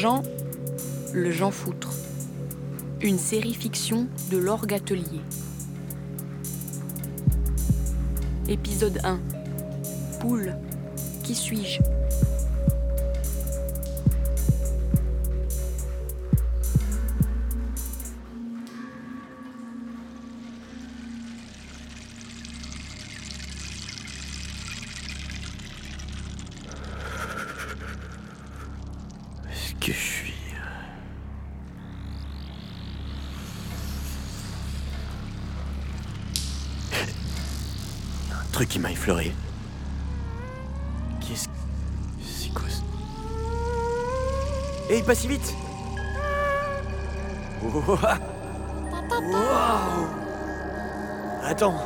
Jean, le Jean Foutre. Une série fiction de l'Orgue Atelier. Épisode 1. Poule. Qui suis-je? Que je suis. Un truc qui m'a effleuré. Qu'est-ce. C'est quoi ça Hé, pas si vite. Wow. Attends.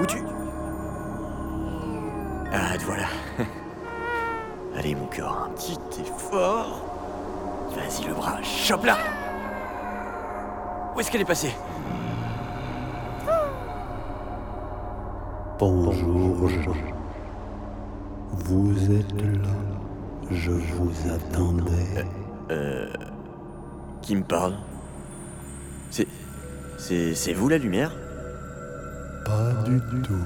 Où tu. Ah, te voilà. Allez, mon cœur, un petit effort. Vas-y, le bras, chope là Où est-ce qu'elle est passée? Bonjour Jean. Vous êtes là. Je vous attendais. Qui me parle? C'est. C'est. C'est vous la lumière? Pas du tout.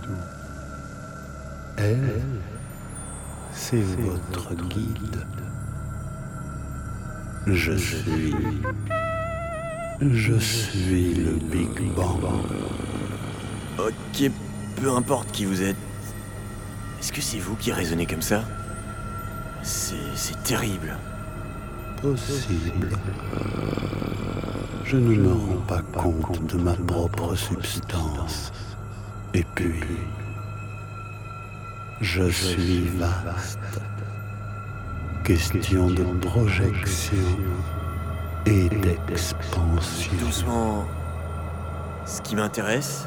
Elle, c'est votre guide. Je suis. Je suis le Big Bang. Ok, peu importe qui vous êtes. Est-ce que c'est vous qui raisonnez comme ça? C'est. C'est terrible. Possible. Je ne me rends pas compte de ma propre substance. Et puis, je suis vaste. Question de projection et d'expansion. Doucement. Ce qui m'intéresse,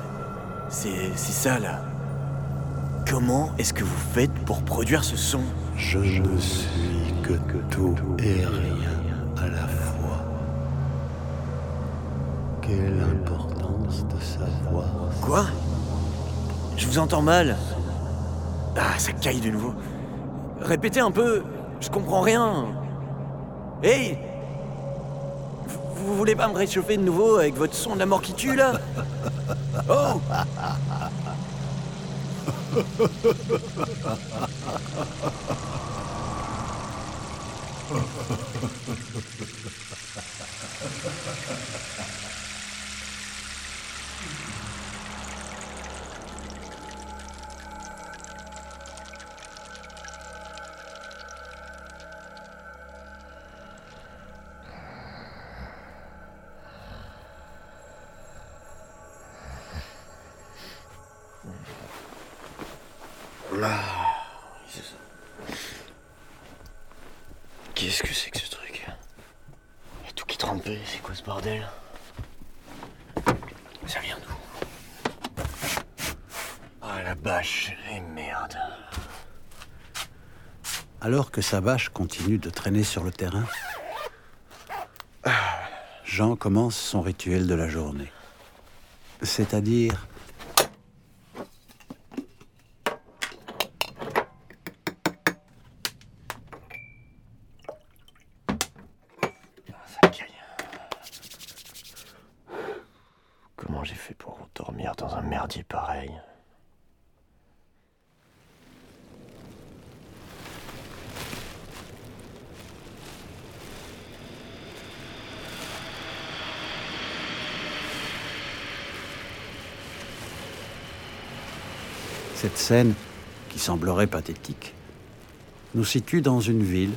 c'est. C'est ça là. Comment est-ce que vous faites pour produire ce son? Je ne suis que tout et rien à la fois. Quelle importance de savoir Quoi? Je vous entends mal. Ah, ça caille de nouveau. Répétez un peu, je comprends rien. Hey vous, vous voulez pas me réchauffer de nouveau avec votre son de la mort qui tue là? Oh Qu'est-ce que c'est que ce truc? Il y a tout qui est trempé, c'est quoi ce bordel? Ça vient d'où? Ah la bâche, et merde. Alors que sa vache continue de traîner sur le terrain, Jean commence son rituel de la journée. C'est-à-dire Ça caille. Comment j'ai fait pour Cette scène, qui semblerait pathétique, nous situe dans une ville,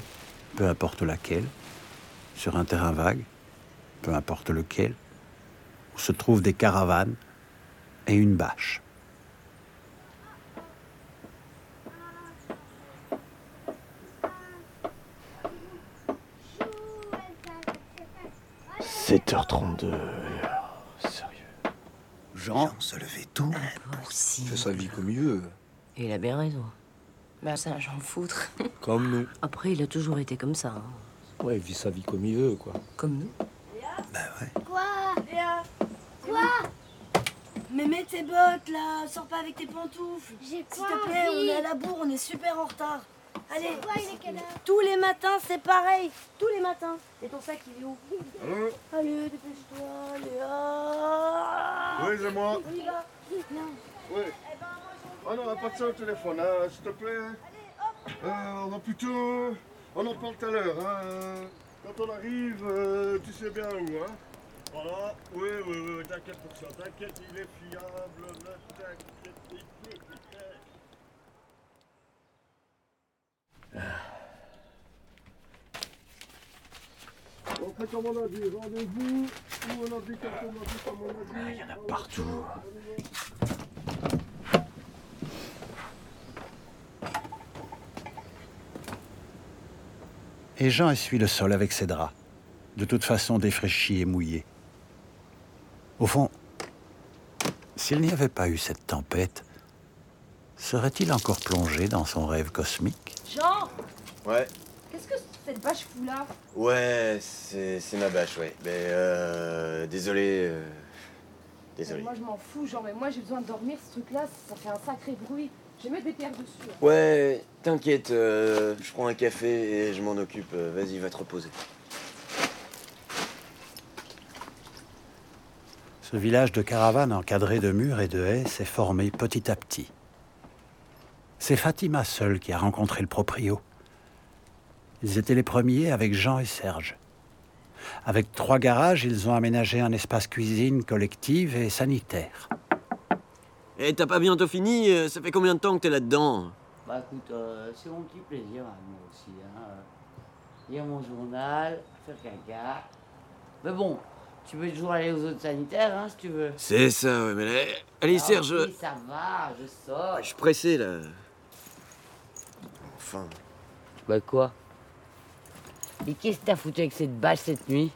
peu importe laquelle, sur un terrain vague, peu importe lequel, où se trouvent des caravanes et une bâche. « 7h32. Sérieux. Jean, se lever tôt. Aussi. Fait sa vie comme il veut. Il a bien raison. Bah ça, j'en foutre. Comme nous. Après, il a toujours été comme ça. hein. Ouais, il vit sa vie comme il veut, quoi. Comme nous. Bah ouais. Quoi? Quoi? Mais mets tes bottes là, sors pas avec tes pantoufles. J'ai S'il te plaît, on est à la bourre, on est super en retard. Allez, Quoi, il est quelle heure tous les matins c'est pareil, tous les matins. Et ton sac il est où Allô Allez, dépêche-toi, allez. ah. Oui, c'est moi. On y va. Oui. Ah non, pas de ça au téléphone, hein, s'il te plaît. Euh, on va plutôt... On en parle tout à l'heure. Hein. Quand on arrive, euh, tu sais bien où. Hein. Voilà. Oui, oui, oui, t'inquiète pour ça. T'inquiète, il est fiable. Ne t'inquiète. On fait comme on a dit, rendez-vous, où on a dit, quand on a dit, comme on a dit. Il y en a partout. Et Jean essuie le sol avec ses draps, de toute façon défraîchis et mouillés. Au fond, s'il n'y avait pas eu cette tempête, serait-il encore plongé dans son rêve cosmique? Jean Ouais, Qu'est-ce que cette bâche fout là? Ouais, c'est c'est ma bâche, ouais. Mais euh, désolé. euh, désolé. Moi je m'en fous, genre, mais moi j'ai besoin de dormir, ce truc-là, ça fait un sacré bruit. Je vais mettre des pierres dessus. hein. Ouais, t'inquiète, euh, je prends un café et je m'en occupe. Euh, Vas-y, va te reposer. Ce village de caravanes encadré de murs et de haies s'est formé petit à petit. C'est Fatima seule qui a rencontré le proprio. Ils étaient les premiers avec Jean et Serge. Avec trois garages, ils ont aménagé un espace cuisine collective et sanitaire. Eh, t'as pas bientôt fini Euh, Ça fait combien de temps que t'es là-dedans? Bah écoute, euh, c'est mon petit plaisir à moi aussi. Hein. euh, Lire mon journal, faire caca. Mais bon, tu peux toujours aller aux autres sanitaires hein, si tu veux. C'est ça, ouais, mais là- Allez, Ah, Serge. oui, ça va, je sors. Je suis pressé, là. Enfin. Bah quoi? Et qu'est-ce que t'as foutu avec cette bâche cette nuit?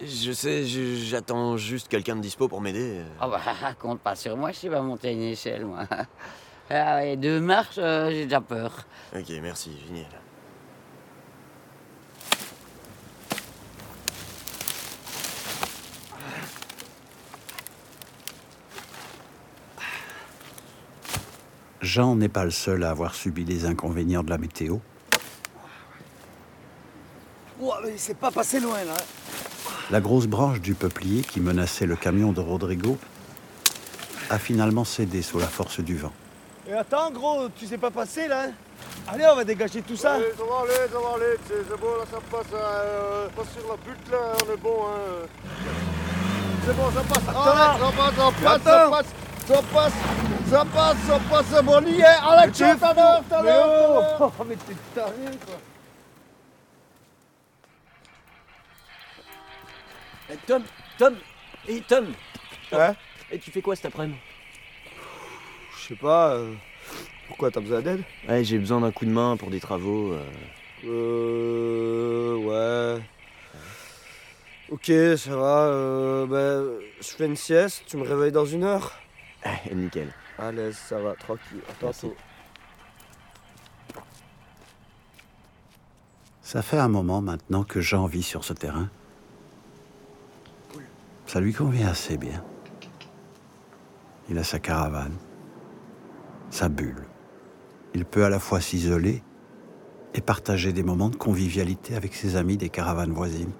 Je sais, j'attends juste quelqu'un de dispo pour m'aider. Ah bah compte pas sur moi, je sais pas monter une échelle moi. Ah ouais, deux marches, euh, j'ai déjà peur. Ok, merci, génial. Jean n'est pas le seul à avoir subi les inconvénients de la météo. Ouah, mais c'est pas passé loin là. La grosse branche du peuplier qui menaçait le camion de Rodrigo a finalement cédé sous la force du vent. Et attends, gros, tu sais pas passer là Allez, on va dégager tout ça. Allez, ça va aller, ça va aller, c'est bon, là ça passe, euh, passe sur la butte là, on est bon. Hein. C'est bon, ça passe, ah, ça passe, ça passe, ça Attends. passe, ça passe, ça passe, ça passe, c'est bon, on y est, Alex, Mais t'es tout à l'heure, l'heure. oh, mais t'es taré quoi. Eh, Tom, Tom, et Tom. Ouais Et tu fais quoi cet après-midi? Je sais pas. euh, Pourquoi t'as besoin d'aide? Ouais, j'ai besoin d'un coup de main pour des travaux. euh. Euh. Ouais. Ok, ça va. Euh, ben, je fais une sieste, tu me réveilles dans une heure Eh, nickel. À l'aise, ça va, tranquille. Tantôt. Ça fait un moment maintenant que Jean vit sur ce terrain. Ça lui convient assez bien. Il a sa caravane, sa bulle. Il peut à la fois s'isoler et partager des moments de convivialité avec ses amis des caravanes voisines.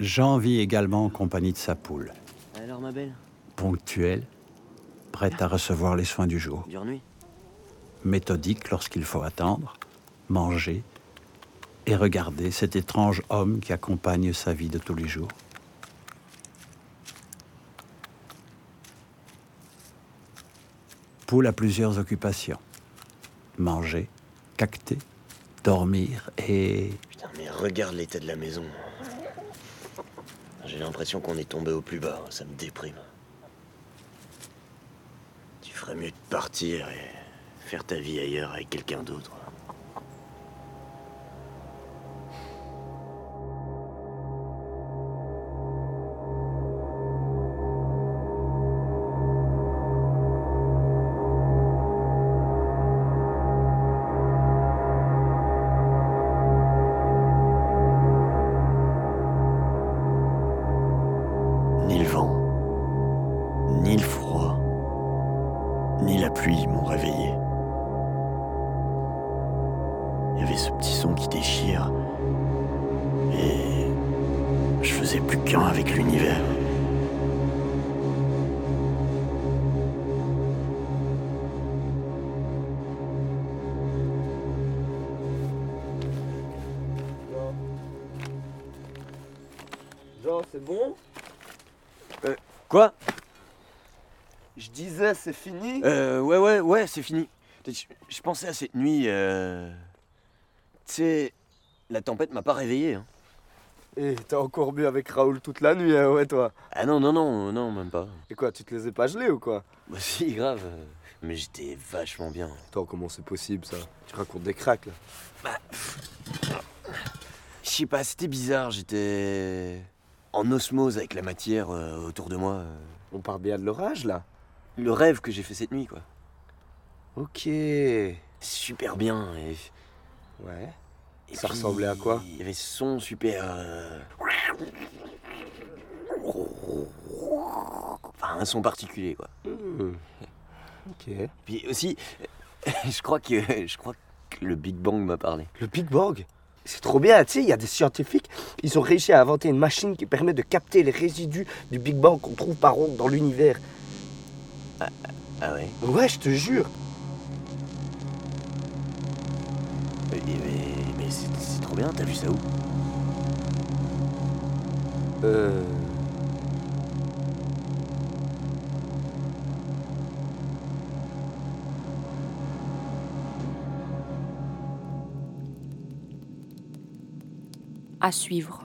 Jean vit également en compagnie de sa poule, Alors, ma belle, ponctuelle, prête à recevoir les soins du jour. dure nuit. méthodique lorsqu'il faut attendre, manger et regarder cet étrange homme qui accompagne sa vie de tous les jours. Poule a plusieurs occupations. Manger, cacter, dormir et... Putain, mais regarde l'état de la maison. J'ai l'impression qu'on est tombé au plus bas, ça me déprime. Tu ferais mieux de partir et faire ta vie ailleurs avec quelqu'un d'autre. Il y avait ce petit son qui déchire. Et je faisais plus qu'un avec l'univers. Jean, c'est bon? Quoi? Je disais, c'est fini? Euh, ouais, ouais, ouais, c'est fini. Je, je pensais à cette nuit. Euh... Tu sais, la tempête m'a pas réveillé. Hein. Et t'as encore bu avec Raoul toute la nuit, hein, ouais, toi Ah non, non, non, non, même pas. Et quoi, tu te les ai pas gelés ou quoi? Bah si, grave. euh, Mais j'étais vachement bien. Attends, comment c'est possible ça? Tu racontes des cracks là Je sais pas, c'était bizarre. J'étais en osmose avec la matière euh, autour de moi. euh. On parle bien de l'orage là Le rêve que j'ai fait cette nuit, quoi. Ok. Super bien. Et, Ouais. et Ça puis, ressemblait à quoi? Il y avait ce son super. euh, Enfin, un son particulier, quoi. Hmm. Ok. Puis aussi, je crois que je crois que le Big Bang m'a parlé. Le Big Bang? C'est trop bien, tu sais, il y a des scientifiques, ils ont réussi à inventer une machine qui permet de capter les résidus du Big Bang qu'on trouve par an dans l'univers. Ah ouais. Ouais, je te jure. Mais, mais- mais c'est trop bien. T'as vu ça où? Euh... À suivre.